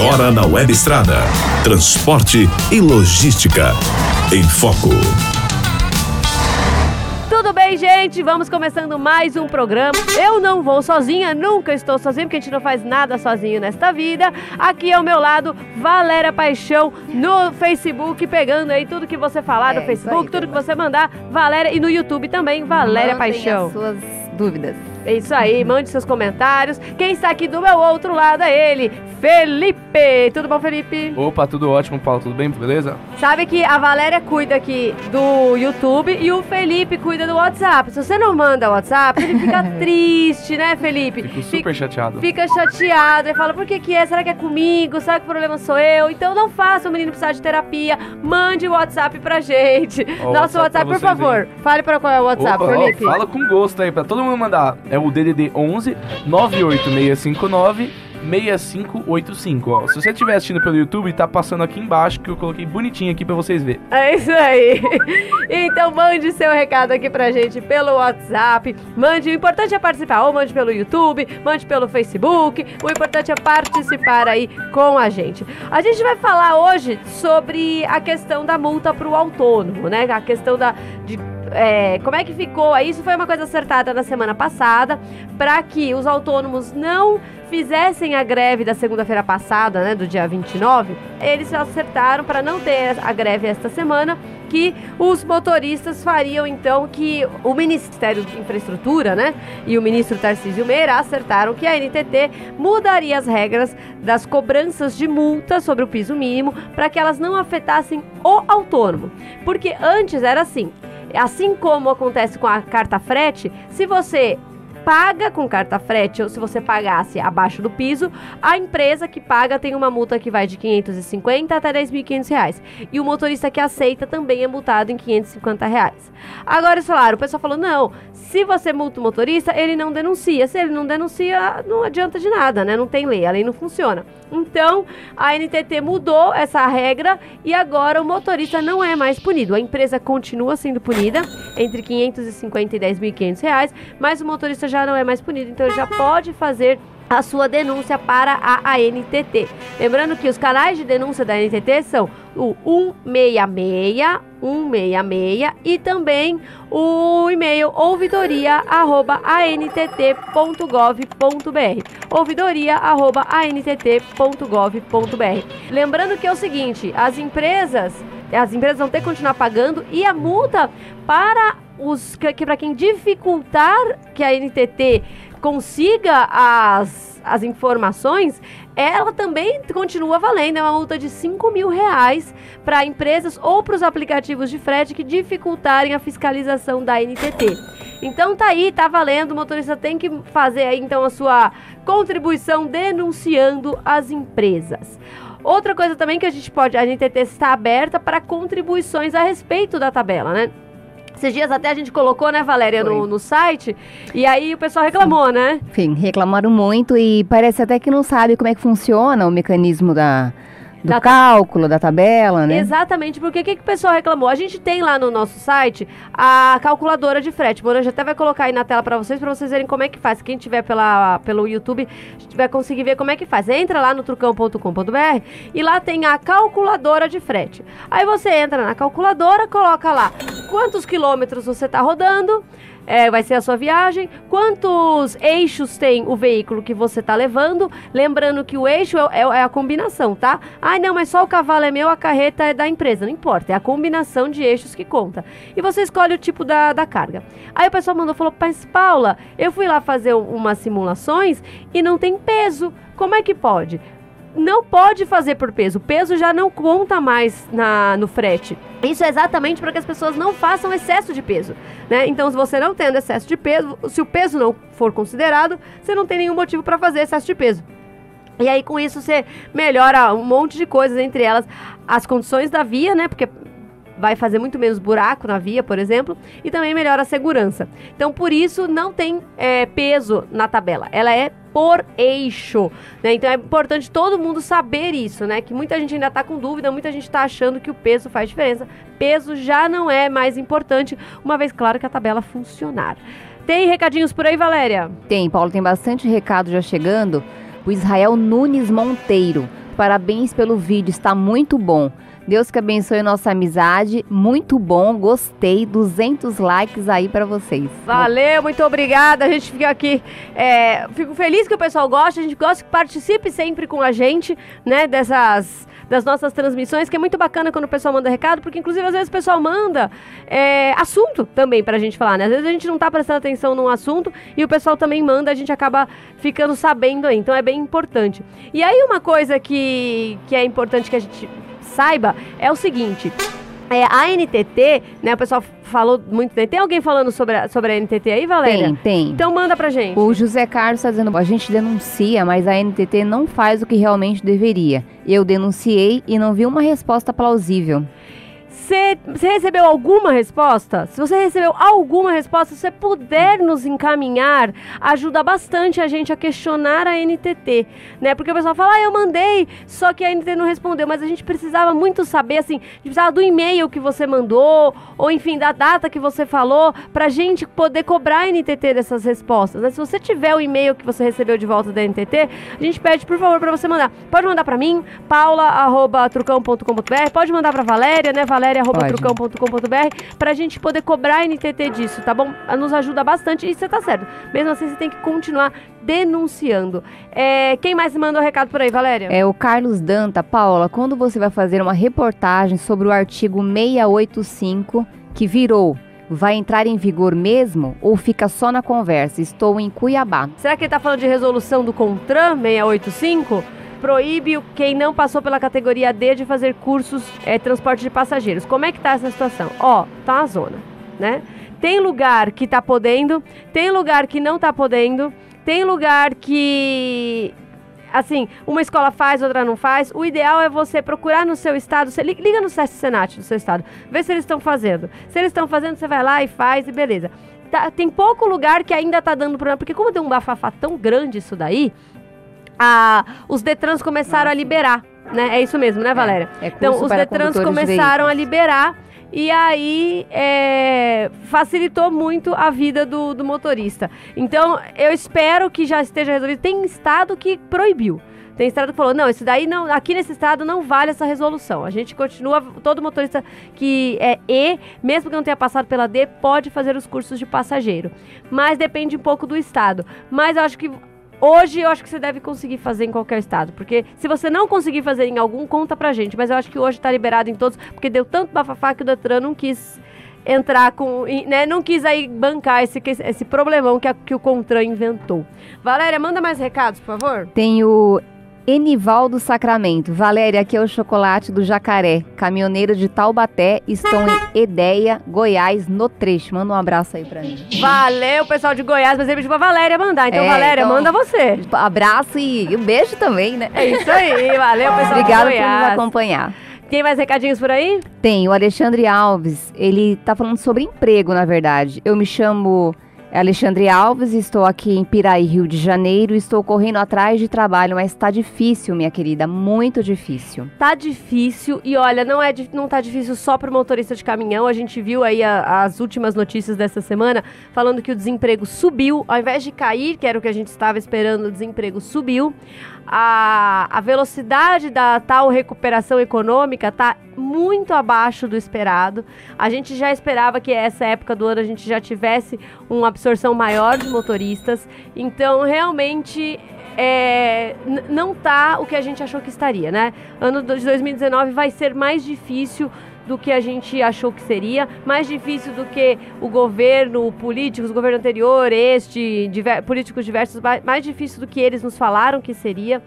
Agora na Web Estrada. Transporte e logística. Em Foco. Tudo bem, gente? Vamos começando mais um programa. Eu não vou sozinha, nunca estou sozinha, porque a gente não faz nada sozinho nesta vida. Aqui ao meu lado, Valéria Paixão no Facebook, pegando aí tudo que você falar É, no Facebook, aí, tudo que você mandar, Valéria, e no YouTube também, Valéria Mandem Paixão. as suas dúvidas. É isso aí, mande seus comentários. Quem está aqui do meu outro lado é ele, Felipe. Tudo bom, Felipe? Opa, tudo ótimo, Paulo, tudo bem? Beleza? Sabe que a Valéria cuida aqui do YouTube e o Felipe cuida do WhatsApp. Se você não manda WhatsApp, ele fica triste, né, Felipe? Fico Fica- super chateado. Fica chateado e fala, por que que é? Será que é comigo? Será que o problema sou eu? Então não faça o menino precisar de terapia. Mande o WhatsApp pra gente. Ó, o Nosso WhatsApp WhatsApp, pra por vocês favor. Fale para qual é o WhatsApp, Opa, ó, Felipe. fala com gosto aí, pra todo mundo mandar. É o DDD 11 98659 6585, ó. Se você estiver assistindo pelo YouTube, tá passando aqui embaixo que eu coloquei bonitinho aqui pra vocês verem. É isso aí. Então mande seu recado aqui pra gente pelo WhatsApp. Mande, o importante é participar. Ou mande pelo YouTube, mande pelo Facebook. O importante é participar aí com a gente. A gente vai falar hoje sobre a questão da multa pro autônomo, né? A questão da. De, é, como é que ficou? Isso foi uma coisa acertada na semana passada para que os autônomos não fizessem a greve da segunda-feira passada, né, do dia 29. Eles acertaram para não ter a greve esta semana que os motoristas fariam então que o Ministério de Infraestrutura, né, e o ministro Tarcísio Meira acertaram que a NTT mudaria as regras das cobranças de multa sobre o piso mínimo para que elas não afetassem o autônomo. Porque antes era assim, assim como acontece com a carta frete, se você paga com carta frete ou se você pagasse abaixo do piso, a empresa que paga tem uma multa que vai de 550 até 10.500 reais. E o motorista que aceita também é multado em 550 reais. Agora eles falaram, o pessoal falou, não, se você multa o motorista, ele não denuncia. Se ele não denuncia, não adianta de nada, né? Não tem lei, a lei não funciona. Então, a NTT mudou essa regra e agora o motorista não é mais punido. A empresa continua sendo punida entre 550 e 10.500 reais, mas o motorista já não é mais punido, então ele já pode fazer a sua denúncia para a ANTT. Lembrando que os canais de denúncia da ANTT são o 166, 166 e também o e-mail ouvidoria@antt.gov.br. ouvidoria@antt.gov.br. Lembrando que é o seguinte, as empresas as empresas vão ter que continuar pagando e a multa para os que, que para quem dificultar que a NTT consiga as, as informações, ela também continua valendo. É uma multa de 5 mil reais para empresas ou para os aplicativos de frete que dificultarem a fiscalização da NTT. Então tá aí, tá valendo. O motorista tem que fazer aí então a sua contribuição denunciando as empresas. Outra coisa também que a gente pode, a NTT está aberta para contribuições a respeito da tabela, né? Esses dias até a gente colocou, né, Valéria, no, no site, e aí o pessoal reclamou, né? Enfim, reclamaram muito e parece até que não sabe como é que funciona o mecanismo da, do Da- cálculo, da tabela, né? Exatamente, porque o que, que o pessoal reclamou? A gente tem lá no nosso site a calculadora de frete. Moranja até vai colocar aí na tela para vocês, para vocês verem como é que faz. Quem tiver pela, pelo YouTube vai conseguir ver como é que faz. Entra lá no trucão.com.br e lá tem a calculadora de frete. Aí você entra na calculadora, coloca lá quantos quilômetros você está rodando, é, vai ser a sua viagem, quantos eixos tem o veículo que você está levando. Lembrando que o eixo é, é- é a combinação, tá? Ah, não, mas só o cavalo é meu, a carreta é da empresa. Não importa, é a combinação de eixos que conta. E você escolhe o tipo da, da carga. Aí o pessoal mandou, falou, mas Paula, eu fui lá fazer um- umas simulações e não tem peso. Como é que pode? Não pode fazer por peso. O peso já não conta mais na, no frete. Isso é exatamente para que as pessoas não façam excesso de peso. Né? Então, se você não tendo excesso de peso, se o peso não for considerado, você não tem nenhum motivo para fazer excesso de peso. E aí, com isso, você melhora um monte de coisas, entre elas as condições da via, né? Porque vai fazer muito menos buraco na via, por exemplo, e também melhora a segurança. Então, por isso, não tem é, peso na tabela. Ela é por eixo, né? Então é importante todo mundo saber isso, né? Que muita gente ainda tá com dúvida, muita gente tá achando que o peso faz diferença. Peso já não é mais importante, uma vez claro que a tabela funcionar. Tem recadinhos por aí, Valéria? Tem, Paulo, tem bastante recado já chegando. O Israel Nunes Monteiro. parabéns pelo vídeo, está muito bom. Deus que abençoe nossa amizade, muito bom, gostei, 200 likes aí pra vocês. Valeu, muito obrigada. A gente fica aqui, é, fico feliz que o pessoal goste, a gente gosta que participe sempre com a gente, né, dessas das nossas transmissões, que é muito bacana quando o pessoal manda recado, porque inclusive às vezes o pessoal manda é, assunto também pra gente falar, né? Às vezes a gente não tá prestando atenção num assunto e o pessoal também manda, a gente acaba ficando sabendo aí, então é bem importante. E aí uma coisa que, que é importante que a gente saiba é o seguinte. É, a NTT, né, o pessoal falou muito. Tem alguém falando sobre a, sobre a NTT aí, Valéria? Tem, tem. Então manda pra gente. O José Carlos está dizendo, a gente denuncia, mas a NTT não faz o que realmente deveria. Eu denunciei e não vi uma resposta plausível. Você recebeu alguma resposta? Se você recebeu alguma resposta, se você puder nos encaminhar, ajuda bastante a gente a questionar a NTT, né? Porque o pessoal fala, ah, eu mandei, só que a NTT não respondeu, mas a gente precisava muito saber, assim, precisava do e-mail que você mandou, ou enfim, da data que você falou, pra gente poder cobrar a NTT dessas respostas. Né? Se você tiver o e-mail que você recebeu de volta da NTT, a gente pede, por favor, para você mandar. Pode mandar para mim, paula.trucão.com.br, pode mandar para Valéria, né, Valéria? trucão.com.br pra gente poder cobrar a NTT disso, tá bom? Nos ajuda bastante e você tá certo. Mesmo assim, você tem que continuar denunciando. É, quem mais manda o um recado por aí, Valéria? É o Carlos Danta. Paula, quando você vai fazer uma reportagem sobre o artigo 685 que virou vai entrar em vigor mesmo ou fica só na conversa? Estou em Cuiabá. Será que ele está falando de resolução do CONTRAN 685? Proíbe quem não passou pela categoria D de fazer cursos é, transporte de passageiros. Como é que tá essa situação? Ó, tá uma zona, né? Tem lugar que tá podendo, tem lugar que não tá podendo, tem lugar que assim, uma escola faz, outra não faz. O ideal é você procurar no seu estado, você liga no SESC Senat do seu estado, vê se eles estão fazendo. Se eles estão fazendo, você vai lá e faz e beleza. Tá, tem pouco lugar que ainda tá dando problema, porque como tem um bafafá tão grande isso daí, a, os Detrans começaram a liberar, né? É isso mesmo, né, Valéria? É, é então, os Detrans começaram de a liberar e aí é, facilitou muito a vida do, do, motorista. Então, eu espero que já esteja resolvido. Tem estado que proibiu. Tem estado que falou, não, isso daí não, aqui nesse estado não vale essa resolução. A gente continua, todo motorista que é E, mesmo que não tenha passado pela D, pode fazer os cursos de passageiro. Mas depende um pouco do estado. Mas eu acho que Hoje eu acho que você deve conseguir fazer em qualquer estado. Porque se você não conseguir fazer em algum, conta pra gente. Mas eu acho que hoje tá liberado em todos, porque deu tanto bafafá que o Detran não quis entrar com. Né, não quis aí bancar esse, esse problemão que, a, que o Contran inventou. Valéria, manda mais recados, por favor. Tem o Enivaldo Sacramento. Valéria, aqui é o chocolate do Jacaré. Caminhoneiro de Taubaté. Estou em Edeia, Goiás, no trecho. Manda um abraço aí pra mim. Valeu, pessoal de Goiás. Mas ele pediu pra Valéria mandar. Então, é, Valéria, então, manda você. Abraço e um beijo também, né? É isso aí. Valeu, pessoal Obrigada de Goiás. por nos acompanhar. Tem mais recadinhos por aí? Tem. O Alexandre Alves. Ele tá falando sobre emprego, na verdade. Eu me chamo... Alexandre Alves, estou aqui em Piraí, Rio de Janeiro, estou correndo atrás de trabalho, mas está difícil, minha querida, muito difícil. Tá difícil e olha, não é não tá difícil só para o motorista de caminhão. A gente viu aí a, as últimas notícias dessa semana falando que o desemprego subiu, ao invés de cair, que era o que a gente estava esperando, o desemprego subiu a, a velocidade da tal recuperação econômica está muito abaixo do esperado. A gente já esperava que essa época do ano a gente já tivesse uma absorção maior de motoristas. Então, realmente, é, não tá o que a gente achou que estaria, né? Ano de 2019 vai ser mais difícil do que a gente achou que seria, mais difícil do que o governo, políticos, o governo anterior, este, diver, políticos diversos, mais difícil do que eles nos falaram que seria.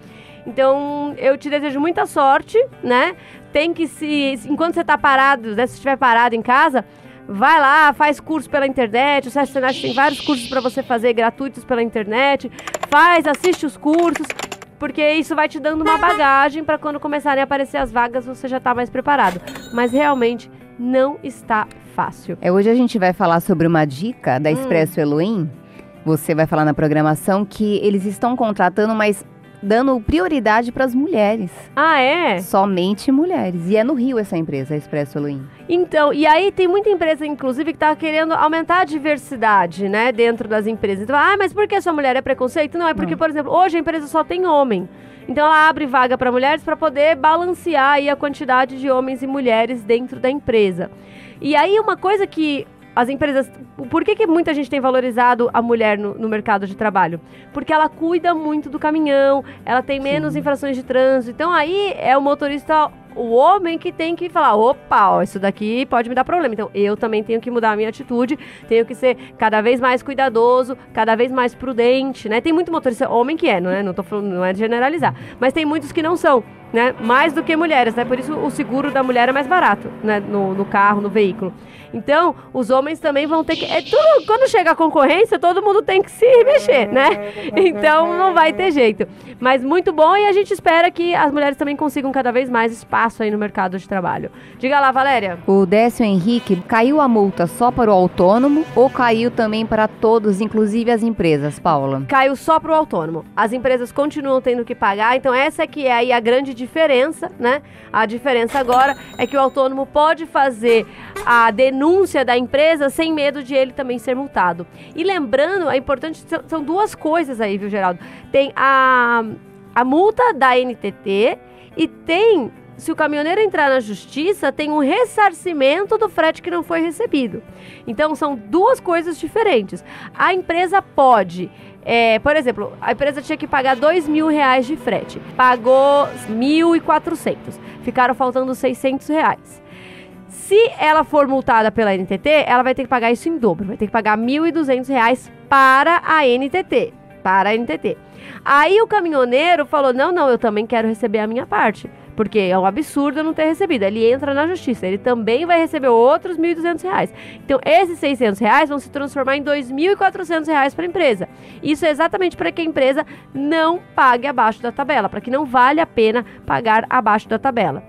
Então, eu te desejo muita sorte, né? Tem que se. Enquanto você está parado, né, se estiver parado em casa, vai lá, faz curso pela internet. O Sérgio Senat tem vários cursos para você fazer gratuitos pela internet. Faz, assiste os cursos porque isso vai te dando uma bagagem para quando começarem a aparecer as vagas você já tá mais preparado. Mas realmente não está fácil. É, hoje a gente vai falar sobre uma dica da hum. Expresso hum. Elohim. Você vai falar na programação que eles estão contratando, mas dando prioridade para as mulheres. Ah, é? Somente mulheres. E é no Rio essa empresa, a Expresso Halloween. Então, e aí tem muita empresa, inclusive, que está querendo aumentar a diversidade, né, dentro das empresas. Então, ah, mas por que essa mulher é preconceito? Não, é porque, Não. por exemplo, hoje a empresa só tem homem. Então ela abre vaga para mulheres para poder balancear aí a quantidade de homens e mulheres dentro da empresa. E aí uma coisa que as empresas. Por que, que muita gente tem valorizado a mulher no, no, mercado de trabalho? Porque ela cuida muito do caminhão, ela tem menos Sim. infrações de trânsito. Então aí é o motorista, o homem que tem que falar: opa, ó, isso daqui pode me dar problema. Então eu também tenho que mudar a minha atitude, tenho que ser cada vez mais cuidadoso, cada vez mais prudente, né? Tem muito motorista homem que é, não é? Não, tô falando, não é de generalizar. Mas tem muitos que não são. Né? Mais do que mulheres, né? Por isso o seguro da mulher é mais barato, né? No, no carro, no veículo. Então, os homens também vão ter que. É tudo, quando chega a concorrência, todo mundo tem que se mexer, né? Então não vai ter jeito. Mas muito bom e a gente espera que as mulheres também consigam cada vez mais espaço aí no mercado de trabalho. Diga lá, Valéria. O Décio Henrique, caiu a multa só para o autônomo ou caiu também para todos, inclusive as empresas, Paula? Caiu só para o autônomo. As empresas continuam tendo que pagar, então essa que é aí a grande diferença, né? A diferença agora é que o autônomo pode fazer a denúncia da empresa sem medo de ele também ser multado. E lembrando, é importante, são duas coisas aí, viu, Geraldo? Tem a, a multa da NTT e tem se o caminhoneiro entrar na justiça, tem um ressarcimento do frete que não foi recebido. Então, são duas coisas diferentes. A empresa pode é, por exemplo, a empresa tinha que pagar dois mil reais de frete, pagou mil e quatrocentos, ficaram faltando seiscentos reais. Se ela for multada pela NTT, ela vai ter que pagar isso em dobro, vai ter que pagar mil e duzentos reais para a NTT, para a NTT. Aí o caminhoneiro falou: não, não, eu também quero receber a minha parte. Porque é um absurdo não ter recebido. Ele entra na justiça, ele também vai receber outros R$ 1.200. Então, esses 600 reais vão se transformar em R$ 2.400 para a empresa. Isso é exatamente para que a empresa não pague abaixo da tabela, para que não vale a pena pagar abaixo da tabela.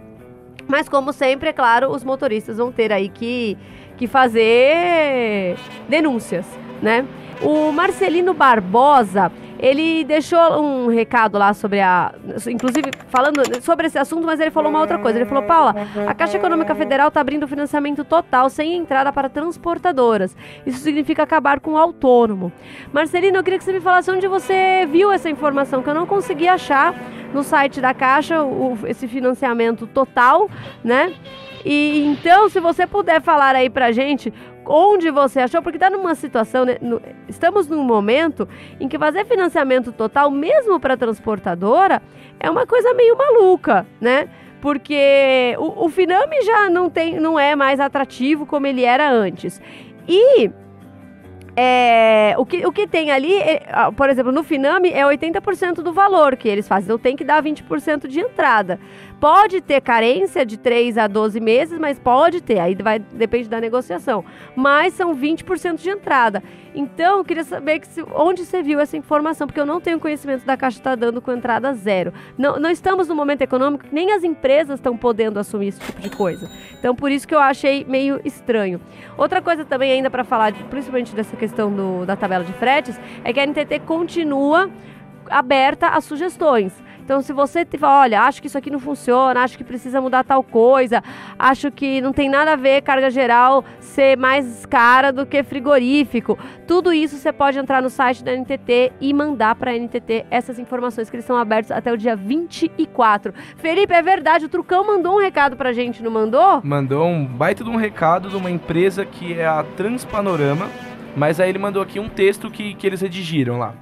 Mas, como sempre, é claro, os motoristas vão ter aí que, que fazer denúncias, né? O Marcelino Barbosa, ele deixou um recado lá sobre a. Inclusive, falando sobre esse assunto, mas ele falou uma outra coisa. Ele falou: Paula, a Caixa Econômica Federal está abrindo financiamento total, sem entrada para transportadoras. Isso significa acabar com o autônomo. Marcelino, eu queria que você me falasse onde você viu essa informação, que eu não consegui achar no site da Caixa o, esse financiamento total, né? E então, se você puder falar aí pra gente onde você achou, porque está numa situação, né, no, estamos num momento em que fazer financiamento total, mesmo para transportadora, é uma coisa meio maluca, né? Porque o, o Finame já não, tem, não é mais atrativo como ele era antes. E é, o, que, o que tem ali, é, por exemplo, no Finame é 80% do valor que eles fazem, então tem que dar 20% de entrada. Pode ter carência de 3 a 12 meses, mas pode ter, aí vai, depende da negociação. Mas são 20% de entrada. Então, eu queria saber que se, onde você viu essa informação, porque eu não tenho conhecimento da Caixa está dando com entrada zero. Não, não estamos no momento econômico nem as empresas estão podendo assumir esse tipo de coisa. Então, por isso que eu achei meio estranho. Outra coisa também, ainda para falar, de, principalmente dessa questão do, da tabela de fretes, é que a NTT continua aberta a sugestões. Então, se você tiver, olha, acho que isso aqui não funciona, acho que precisa mudar tal coisa, acho que não tem nada a ver carga geral ser mais cara do que frigorífico, tudo isso você pode entrar no site da NTT e mandar para a NTT essas informações que eles estão abertos até o dia 24. Felipe, é verdade, o Trucão mandou um recado pra gente, não mandou? Mandou um baita de um recado de uma empresa que é a Transpanorama, mas aí ele mandou aqui um texto que, que eles redigiram lá.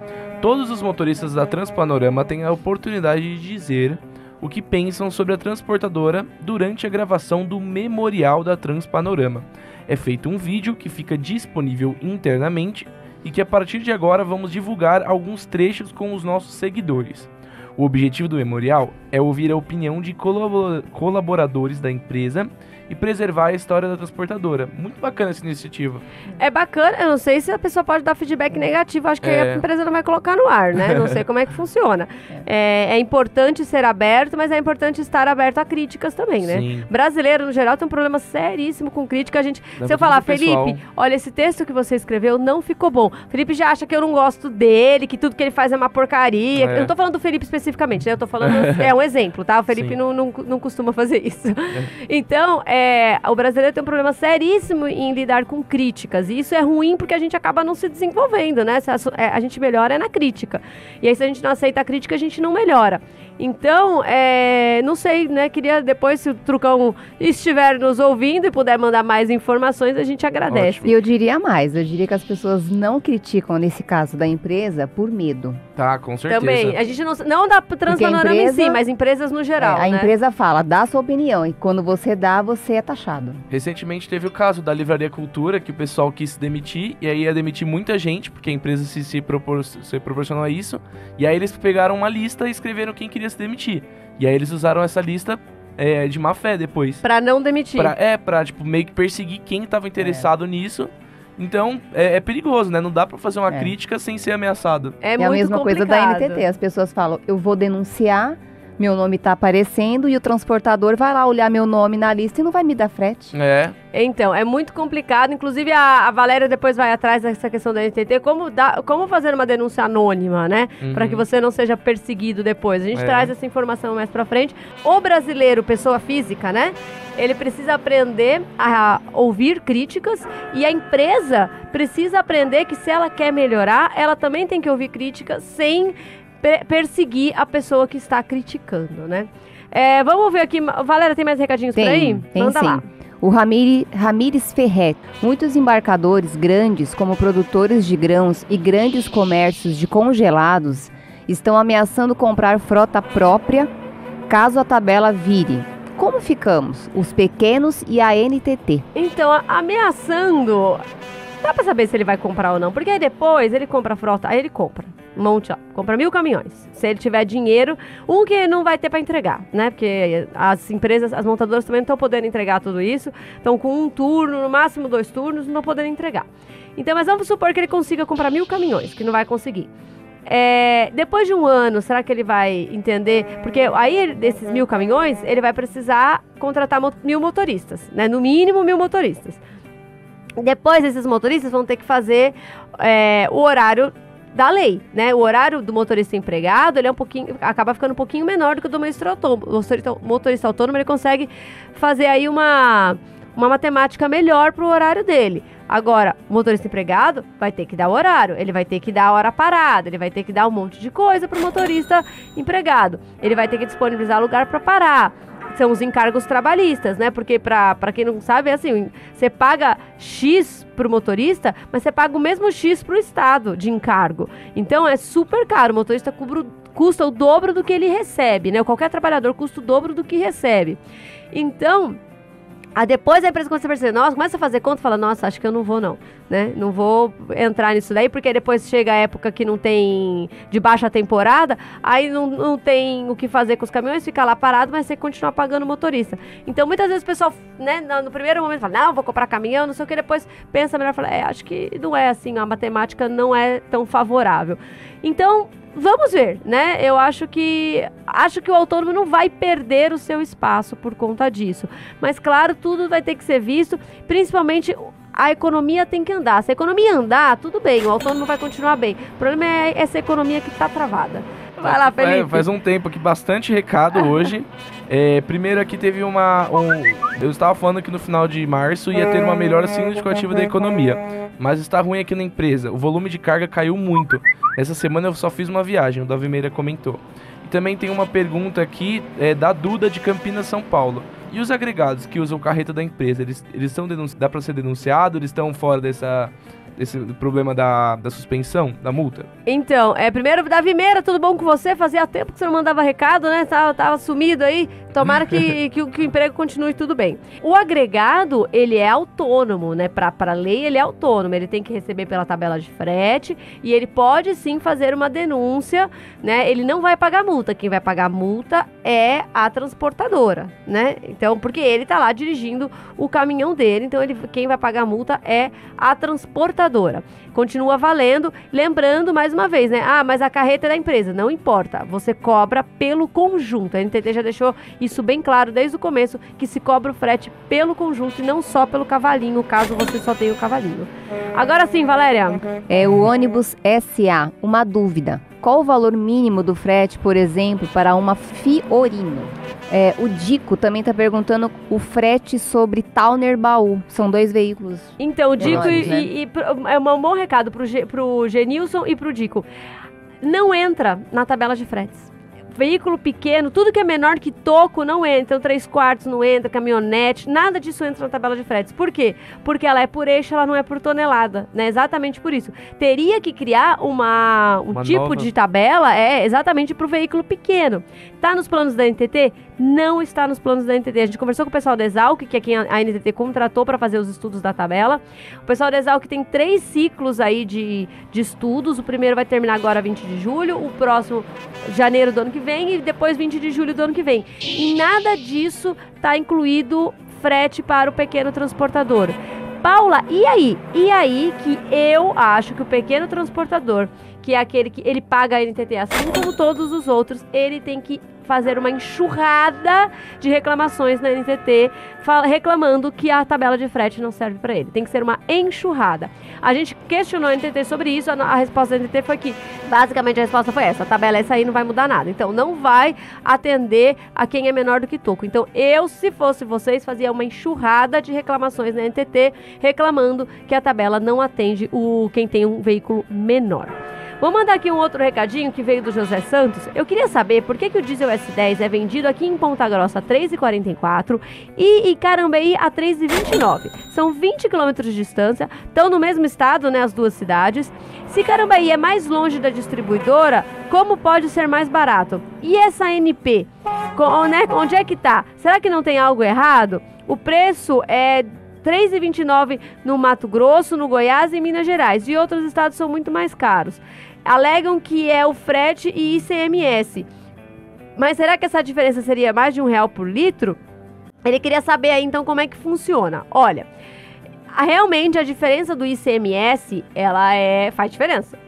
Todos os motoristas da Transpanorama têm a oportunidade de dizer o que pensam sobre a transportadora durante a gravação do memorial da Transpanorama. É feito um vídeo que fica disponível internamente e que a partir de agora vamos divulgar alguns trechos com os nossos seguidores. O objetivo do memorial é ouvir a opinião de colaboradores da empresa e preservar a história da transportadora. Muito bacana essa iniciativa. É bacana, eu não sei se a pessoa pode dar feedback negativo, acho que é. a empresa não vai colocar no ar, né? Não sei como é que funciona. É, é, importante ser aberto, mas é importante estar aberto a críticas também, né? Sim. Brasileiro, no geral, tem um problema seríssimo com crítica. A gente, se eu falar, Felipe, olha, esse texto que você escreveu não ficou bom. Felipe já acha que eu não gosto dele, que tudo que ele faz é uma porcaria. É. Eu não tô falando do Felipe especificamente, né? Eu tô falando, é um exemplo, tá? O Felipe não, não, não, costuma fazer isso. É. Então, é, é, o brasileiro tem um problema seríssimo em lidar com críticas. E isso é ruim porque a gente acaba não se desenvolvendo, né? É, a gente melhora é na crítica. E aí, se a gente não aceita a crítica, a gente não melhora. Então, é, não sei, né? Queria depois, se o Trucão estiver nos ouvindo e puder mandar mais informações, a gente agradece. E eu diria mais, eu diria que as pessoas não criticam, nesse caso da empresa, por medo. Tá, com certeza. Também. A gente não, não dá Transpanorama em si, mas empresas no geral. É, a né? empresa fala, dá sua opinião. E quando você dá, você é taxado. Recentemente teve o caso da Livraria Cultura, que o pessoal quis se demitir, e aí ia demitir muita gente, porque a empresa se, se, propor, se proporcionou a isso. E aí eles pegaram uma lista e escreveram quem queria se demitir. E aí eles usaram essa lista é, de má fé depois. Pra não demitir. Pra, é, pra, tipo, meio que perseguir quem tava interessado é. nisso. Então, é, é, perigoso, né? Não dá para fazer uma é. crítica sem ser ameaçado. É, é a mesma complicado. coisa da NTT. As pessoas falam, eu vou denunciar, meu nome está aparecendo e o transportador vai lá olhar meu nome na lista e não vai me dar frete. É. Então, é muito complicado. Inclusive, a, a Valéria depois vai atrás dessa questão da NTT, como, dar, como fazer uma denúncia anônima, né? Uhum. Para que você não seja perseguido depois. A gente é. traz essa informação mais para frente. O brasileiro, pessoa física, né? Ele precisa aprender a ouvir críticas e a empresa precisa aprender que se ela quer melhorar, ela também tem que ouvir críticas sem perseguir a pessoa que está criticando, né? É, vamos ver aqui. Valéria, tem mais recadinhos tem, por aí? Tem Manda sim. lá. O Ramires, Ramires Ferret. Muitos embarcadores grandes, como produtores de grãos e grandes comércios de congelados, estão ameaçando comprar frota própria caso a tabela vire. Como ficamos? Os pequenos e a NTT. Então, ameaçando. Dá pra saber se ele vai comprar ou não, porque aí depois ele compra a frota, aí ele compra monte, ó, compra mil caminhões. Se ele tiver dinheiro, um que não vai ter para entregar, né? Porque as empresas, as montadoras também não estão podendo entregar tudo isso. Então, com um turno, no máximo dois turnos, não estão podendo entregar. Então, mas vamos supor que ele consiga comprar mil caminhões, que não vai conseguir. É, depois de um ano, será que ele vai entender? Porque aí, desses mil caminhões, ele vai precisar contratar mil motoristas, né? No mínimo, mil motoristas. Depois, esses motoristas vão ter que fazer é, o horário da lei, né? O horário do motorista empregado, ele é um pouquinho, acaba ficando um pouquinho menor do que o do motorista autônomo. Motorista autônomo, ele consegue fazer aí uma, uma matemática melhor para o horário dele. Agora, o motorista empregado vai ter que dar o horário, ele vai ter que dar a hora parada, ele vai ter que dar um monte de coisa para o motorista empregado. Ele vai ter que disponibilizar lugar para parar são os encargos trabalhistas, né? Porque para quem não sabe, é assim, você paga X pro motorista, mas você paga o mesmo X pro Estado de encargo. Então é super caro, o motorista custa o dobro do que ele recebe, né? Qualquer trabalhador custa o dobro do que recebe. Então, Aí depois a empresa começa a perceber, nossa, começa a fazer conta e fala, nossa, acho que eu não vou não, né? Não vou entrar nisso daí, porque depois chega a época que não tem de baixa temporada, aí não, não tem o que fazer com os caminhões, fica lá parado, mas você continua pagando o motorista. Então muitas vezes o pessoal, né, no primeiro momento fala, não, vou comprar caminhão, não sei o que, depois pensa melhor, fala, é, acho que não é assim, a matemática não é tão favorável. Então, Vamos ver, né? Eu acho que acho que o autônomo não vai perder o seu espaço por conta disso. Mas claro, tudo vai ter que ser visto, principalmente a economia tem que andar. Se a economia andar, tudo bem, o autônomo vai continuar bem. O problema é essa economia que está travada. Vai lá, Felipe. É, faz um tempo aqui, bastante recado hoje. É, primeiro aqui teve uma. Um, eu estava falando que no final de março ia ter uma melhora significativa da economia. Mas está ruim aqui na empresa. O volume de carga caiu muito. Essa semana eu só fiz uma viagem, o Davi Meira comentou. E também tem uma pergunta aqui é, da Duda de Campinas, São Paulo. E os agregados que usam carreta da empresa, eles, eles são dá para ser denunciado? Eles estão fora dessa esse problema da, da suspensão, da multa? Então, é, primeiro, Davi Meira, tudo bom com você? Fazia tempo que você não mandava recado, né? Tava, tava sumido aí. Tomara que, que, que, o emprego continue tudo bem. O agregado, ele é autônomo, né? Para a lei, ele é autônomo. Ele tem que receber pela tabela de frete e ele pode sim fazer uma denúncia, né? Ele não vai pagar multa. Quem vai pagar multa é a transportadora, né? Então, porque ele tá lá dirigindo o caminhão dele, então ele, quem vai pagar multa é a transportadora. Continua valendo, lembrando mais uma vez, né? Ah, mas a carreta é da empresa, não importa. Você cobra pelo conjunto. A NTT já deixou isso bem claro desde o começo, que se cobra o frete pelo conjunto e não só pelo cavalinho, caso você só tenha o cavalinho. Agora sim, Valéria. É o ônibus SA, uma dúvida. Qual o valor mínimo do frete, por exemplo, para uma Fiorino? É, o Dico também tá perguntando o frete sobre Towner Baú. São dois veículos. Então, o Dico e, né? e- e pro- é um bom recado G, pro Genilson e pro Dico. Não entra na tabela de fretes. Veículo pequeno, tudo que é menor que toco não entra. Então, três quartos não entra, caminhonete, nada disso entra na tabela de fretes. Por quê? Porque ela é por eixo, ela não é por tonelada, né? Exatamente por isso. Teria que criar uma, um Uma tipo nova- de tabela, é exatamente para o veículo pequeno. Tá nos planos da NTT? Não está nos planos da NTT. A gente conversou com o pessoal da Exalc, que é quem a a NTT contratou para fazer os estudos da tabela. O pessoal da Exalc tem três ciclos aí de, de estudos. O primeiro vai terminar agora 20 de julho, o próximo janeiro do ano que vem e depois 20 de julho do ano que vem. E nada disso está incluído frete para o pequeno transportador. Paula, e aí? E aí que eu acho que o pequeno transportador, que é aquele que ele paga a NTT assim como todos os outros, ele tem que fazer uma enxurrada de reclamações na NTT, reclamando que a tabela de frete não serve para ele. Tem que ser uma enxurrada. A gente questionou a NTT sobre isso, a, a resposta da NTT foi que, basicamente a resposta foi essa, a tabela é essa aí, não vai mudar nada. Então, não vai atender a quem é menor do que toco. Então, eu, se fosse vocês, fazia uma enxurrada de reclamações na NTT, reclamando que a tabela não atende o quem tem um veículo menor. Vou mandar aqui um outro recadinho que veio do José Santos. Eu queria saber por que, que o diesel S10 é vendido aqui em Ponta Grossa a 3,44 e em Carambeí a 3,29. São 20 quilômetros de distância, estão no mesmo estado, né, as duas cidades. Se Carambeí é mais longe da distribuidora, como pode ser mais barato? E essa NP, né, onde é que tá? Será que não tem algo errado? O preço é 3,29 no Mato Grosso, no Goiás e Minas Gerais. E outros estados são muito mais caros. Alegam que é o frete e ICMS. Mas será que essa diferença seria mais de um real por litro? Ele queria saber aí então como é que funciona. Olha, realmente a diferença do ICMS, ela é faz diferença.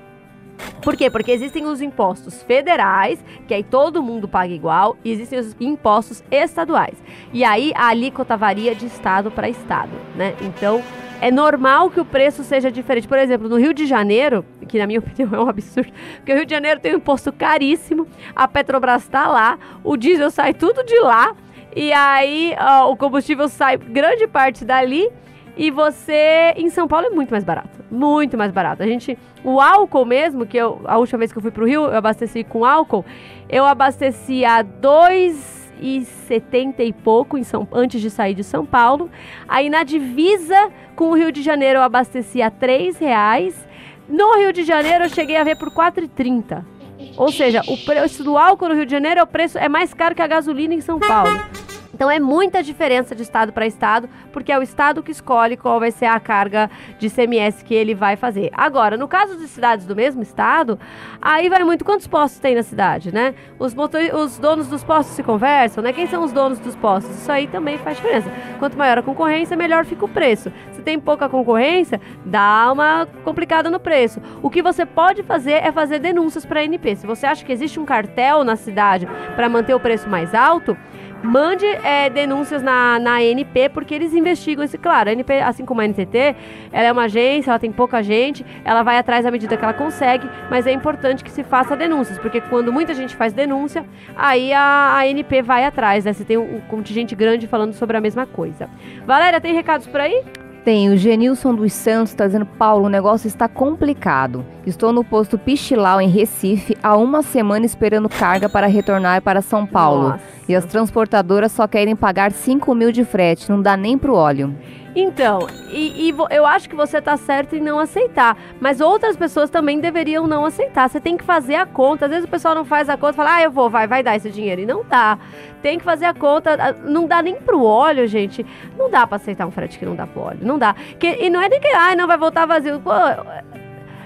Por quê? Porque existem os impostos federais, que aí todo mundo paga igual, e existem os impostos estaduais. E aí a alíquota varia de estado para estado, né? Então, é normal que o preço seja diferente. Por exemplo, no Rio de Janeiro, que na minha opinião é um absurdo, porque o Rio de Janeiro tem um imposto caríssimo, a Petrobras está lá, o diesel sai tudo de lá, e aí ó, o combustível sai grande parte dali, e você em São Paulo é muito mais barato, muito mais barato. A gente, o álcool mesmo, que eu, a última vez que eu fui pro Rio, eu abasteci com álcool, eu abasteci a 2,70 e pouco em São, antes de sair de São Paulo. Aí na divisa com o Rio de Janeiro eu abasteci a 3 reais. No Rio de Janeiro eu cheguei a ver por 4,30. Ou seja, o preço do álcool no Rio de Janeiro é o preço é mais caro que a gasolina em São Paulo. Então é muita diferença de estado para estado, porque é o estado que escolhe qual vai ser a carga de CMS que ele vai fazer. Agora, no caso de cidades do mesmo estado, aí vai muito quantos postos tem na cidade, né? Os, motor... os donos dos postos se conversam, né? Quem são os donos dos postos? Isso aí também faz diferença. Quanto maior a concorrência, melhor fica o preço. Se tem pouca concorrência, dá uma complicada no preço. O que você pode fazer é fazer denúncias para a ANP. Se você acha que existe um cartel na cidade para manter o preço mais alto, mande é, denúncias na, na ANP, porque eles investigam esse. Claro, a ANP, assim como a NTT, ela é uma agência, ela tem pouca gente, ela vai atrás à medida que ela consegue, mas é importante que se faça denúncias, porque quando muita gente faz denúncia, aí a, a ANP vai atrás, né? Se tem um, um contingente grande falando sobre a mesma coisa. Valéria, tem recados por aí? Tem o Genilson dos Santos tá dizendo: Paulo, o negócio está complicado. Estou no posto Pichilau, em Recife, há uma semana esperando carga para retornar para São Paulo. Nossa. E as transportadoras só querem pagar 5 mil de frete, não dá nem pro óleo. Então, e, e eu acho que você tá certo em não aceitar, mas outras pessoas também deveriam não aceitar. Você tem que fazer a conta. Às vezes o pessoal não faz a conta fala, ah, eu vou, vai, vai dar esse dinheiro. E não dá. Tem que fazer a conta. Não dá nem pro óleo, gente. Não dá pra aceitar um frete que não dá pro óleo. Não dá. Que, e não é nem que, ah, não vai voltar vazio. Pô,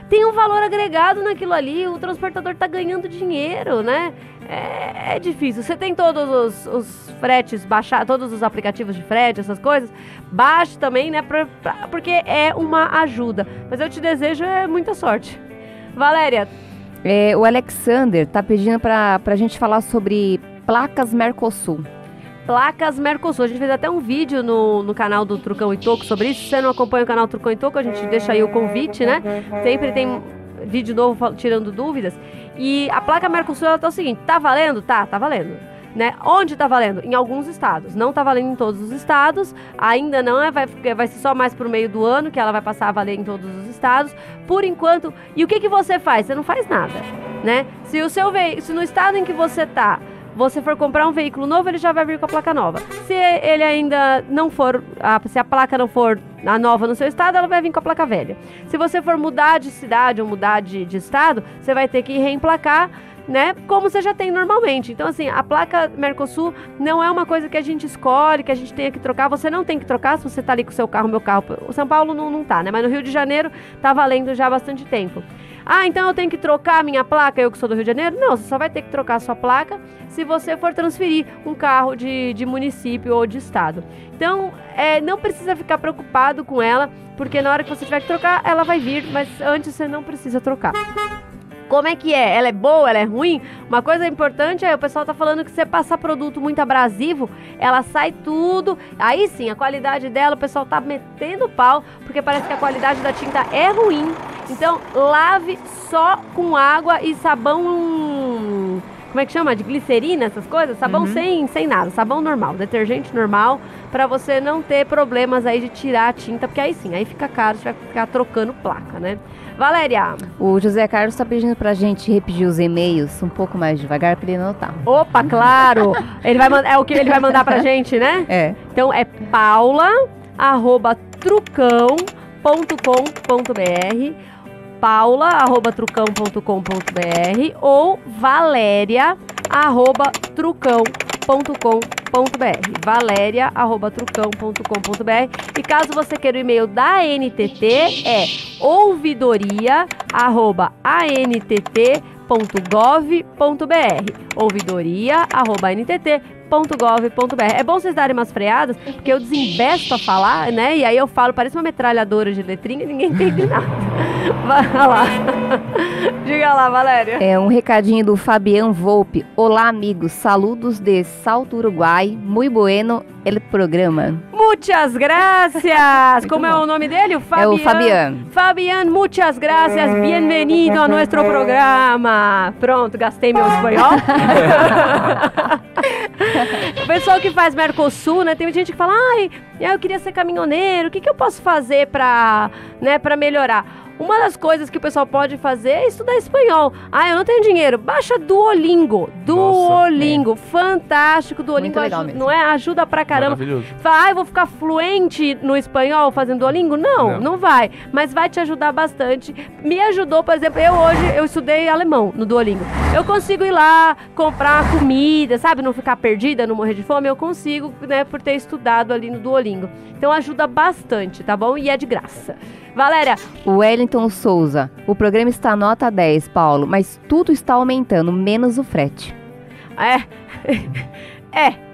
tem um valor agregado naquilo ali, o transportador tá ganhando dinheiro, né? É, é difícil. Você tem todos os, os fretes, baixar todos os aplicativos de frete, essas coisas, baixe também, né? pra- pra- porque é uma ajuda. Mas eu te desejo é, muita sorte. Valéria, É, o Alexander tá pedindo pra, pra gente falar sobre placas Mercosul. placas Mercosul. A gente fez até um vídeo no, no canal do Trucão e Toco sobre isso. Se você não acompanha o canal Trucão e Toco, a gente deixa aí o convite, né? Sempre tem vídeo novo tirando dúvidas. E a placa Mercosul ela tá o seguinte: tá valendo? Tá, tá valendo. né? Onde tá valendo? Em alguns estados. Não tá valendo em todos os estados. Ainda não é, vai, vai ser só mais pro meio do ano que ela vai passar a valer em todos os estados. Por enquanto. E o que, que você faz? Você não faz nada, né? Se o seu veículo, se no estado em que você tá, você for comprar um veículo novo, ele já vai vir com a placa nova. Se ele ainda não for, a, se a placa não for a nova no seu estado, ela vai vir com a placa velha. Se você for mudar de cidade ou mudar de, de estado, você vai ter que reemplacar né? Como você já tem normalmente. Então, assim, a placa Mercosul não é uma coisa que a gente escolhe, que a gente tenha que trocar. Você não tem que trocar se você tá ali com o seu carro, meu carro. O São Paulo não, não tá, né? Mas no Rio de Janeiro tá valendo já há bastante tempo. Ah, então eu tenho que trocar minha placa, eu que sou do Rio de Janeiro? Não, você só vai ter que trocar sua placa se você for transferir um carro de, de município ou de estado. Então, é, não precisa ficar preocupado com ela, porque na hora que você tiver que trocar, ela vai vir, mas antes você não precisa trocar. Como é que é? Ela é boa? Ela é ruim? Uma coisa importante é o pessoal tá falando que você passar produto muito abrasivo, ela sai tudo. Aí sim, a qualidade dela, o pessoal tá metendo pau, porque parece que a qualidade da tinta é ruim. Então, lave só com água e sabão como é que chama? De glicerina, essas coisas? Sabão uhum. sem, sem nada, sabão normal, detergente normal, para você não ter problemas aí de tirar a tinta, porque aí sim, aí fica caro, você vai ficar trocando placa, né? Valéria. O José Carlos está pedindo pra gente repetir os e-mails um pouco mais devagar para ele anotar. Opa, claro! ele vai mandar, é o que ele vai mandar pra gente, né? É. Então é paula arroba trucão.com.br paula@trucão.com.br ou valéria@trucão.com.br. valéria@trucão.com.br. E caso você queira o e-mail da NTT é ouvidoria@antt.gov.br. ouvidoria@ntt .gov.br. É bom vocês darem umas freadas, porque eu desinvesto a falar, né? E aí eu falo, parece uma metralhadora de letrinha e ninguém entende nada. Vai lá. Diga lá, Valéria. É um recadinho do Fabian Volpe. Olá, amigos. Saludos de Salto Uruguai. Muy bueno el programa. Muchas gracias. Como é o nome dele? O Fabian. É o Fabian. Fabian, muchas gracias. Bem-vindo ao nosso programa. Pronto, gastei meu espanhol. O pessoal que faz Mercosul, né? Tem gente que fala, ai, eu queria ser caminhoneiro, o que, que eu posso fazer para né, pra melhorar? Uma das coisas que o pessoal pode fazer é estudar espanhol. Ah, eu não tenho dinheiro. Baixa Duolingo. Duolingo. Nossa, é. Fantástico. Duolingo ajuda, não é? Ajuda pra caramba. Fala, ah, eu vou ficar fluente no espanhol fazendo Duolingo? Não, não, não, vai. Mas vai te ajudar bastante. Me ajudou, por exemplo, eu hoje eu estudei alemão no Duolingo. Eu consigo ir lá comprar comida, sabe? Não ficar perdida, não morrer de fome. Eu consigo, né, por ter estudado ali no Duolingo. Então ajuda bastante, tá bom? E é de graça. Valéria. Wellington Souza. O programa está nota 10, Paulo, mas tudo está aumentando, menos o frete. É. É.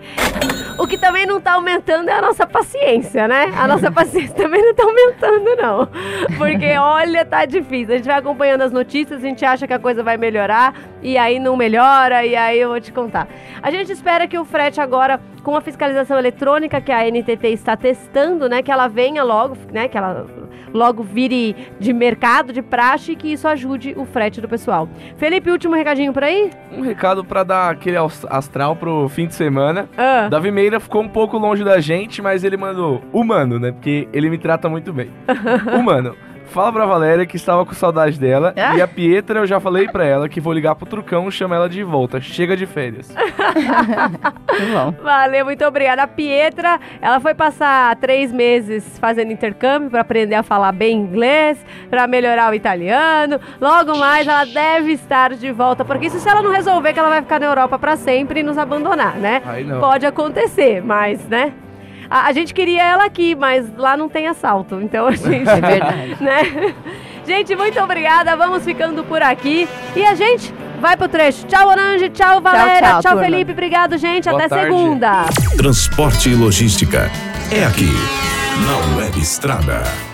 O que também não está aumentando é a nossa paciência, né? A nossa paciência também não está aumentando, não. Porque, olha, tá difícil. A gente vai acompanhando as notícias, a gente acha que a coisa vai melhorar, e aí não melhora, e aí eu vou te contar. A gente espera que o frete agora, com a fiscalização eletrônica que a NTT está testando, né? Que ela venha logo, né? Que ela logo vire de mercado, de praxe, e que isso ajude o frete do pessoal. Felipe, último recadinho por aí? Um recado para dar aquele astral pro fim de semana. Ah. Davi Meira ficou um pouco longe da gente, mas ele mandou humano, né? Porque ele me trata muito bem. humano. Fala pra Valéria que estava com saudade dela. Ah? E a Pietra, eu já falei pra ela que vou ligar pro Trucão e chamar ela de volta. Chega de férias. bom. Valeu, muito obrigada. A Pietra, ela foi passar três meses fazendo intercâmbio para aprender a falar bem inglês, para melhorar o italiano. Logo mais, ela deve estar de volta, porque isso se ela não resolver que ela vai ficar na Europa para sempre e nos abandonar, né? Pode acontecer, mas, né? A, a, gente queria ela aqui, mas lá não tem assalto. Então a gente. É verdade. Né? Gente, muito obrigada. Vamos ficando por aqui. E a gente vai pro trecho. Tchau, Orange. Tchau, Valéria. Tchau, tchau, tchau Felipe. Obrigado, gente. Boa Até tarde. segunda. Transporte e logística. É aqui, na Web Estrada.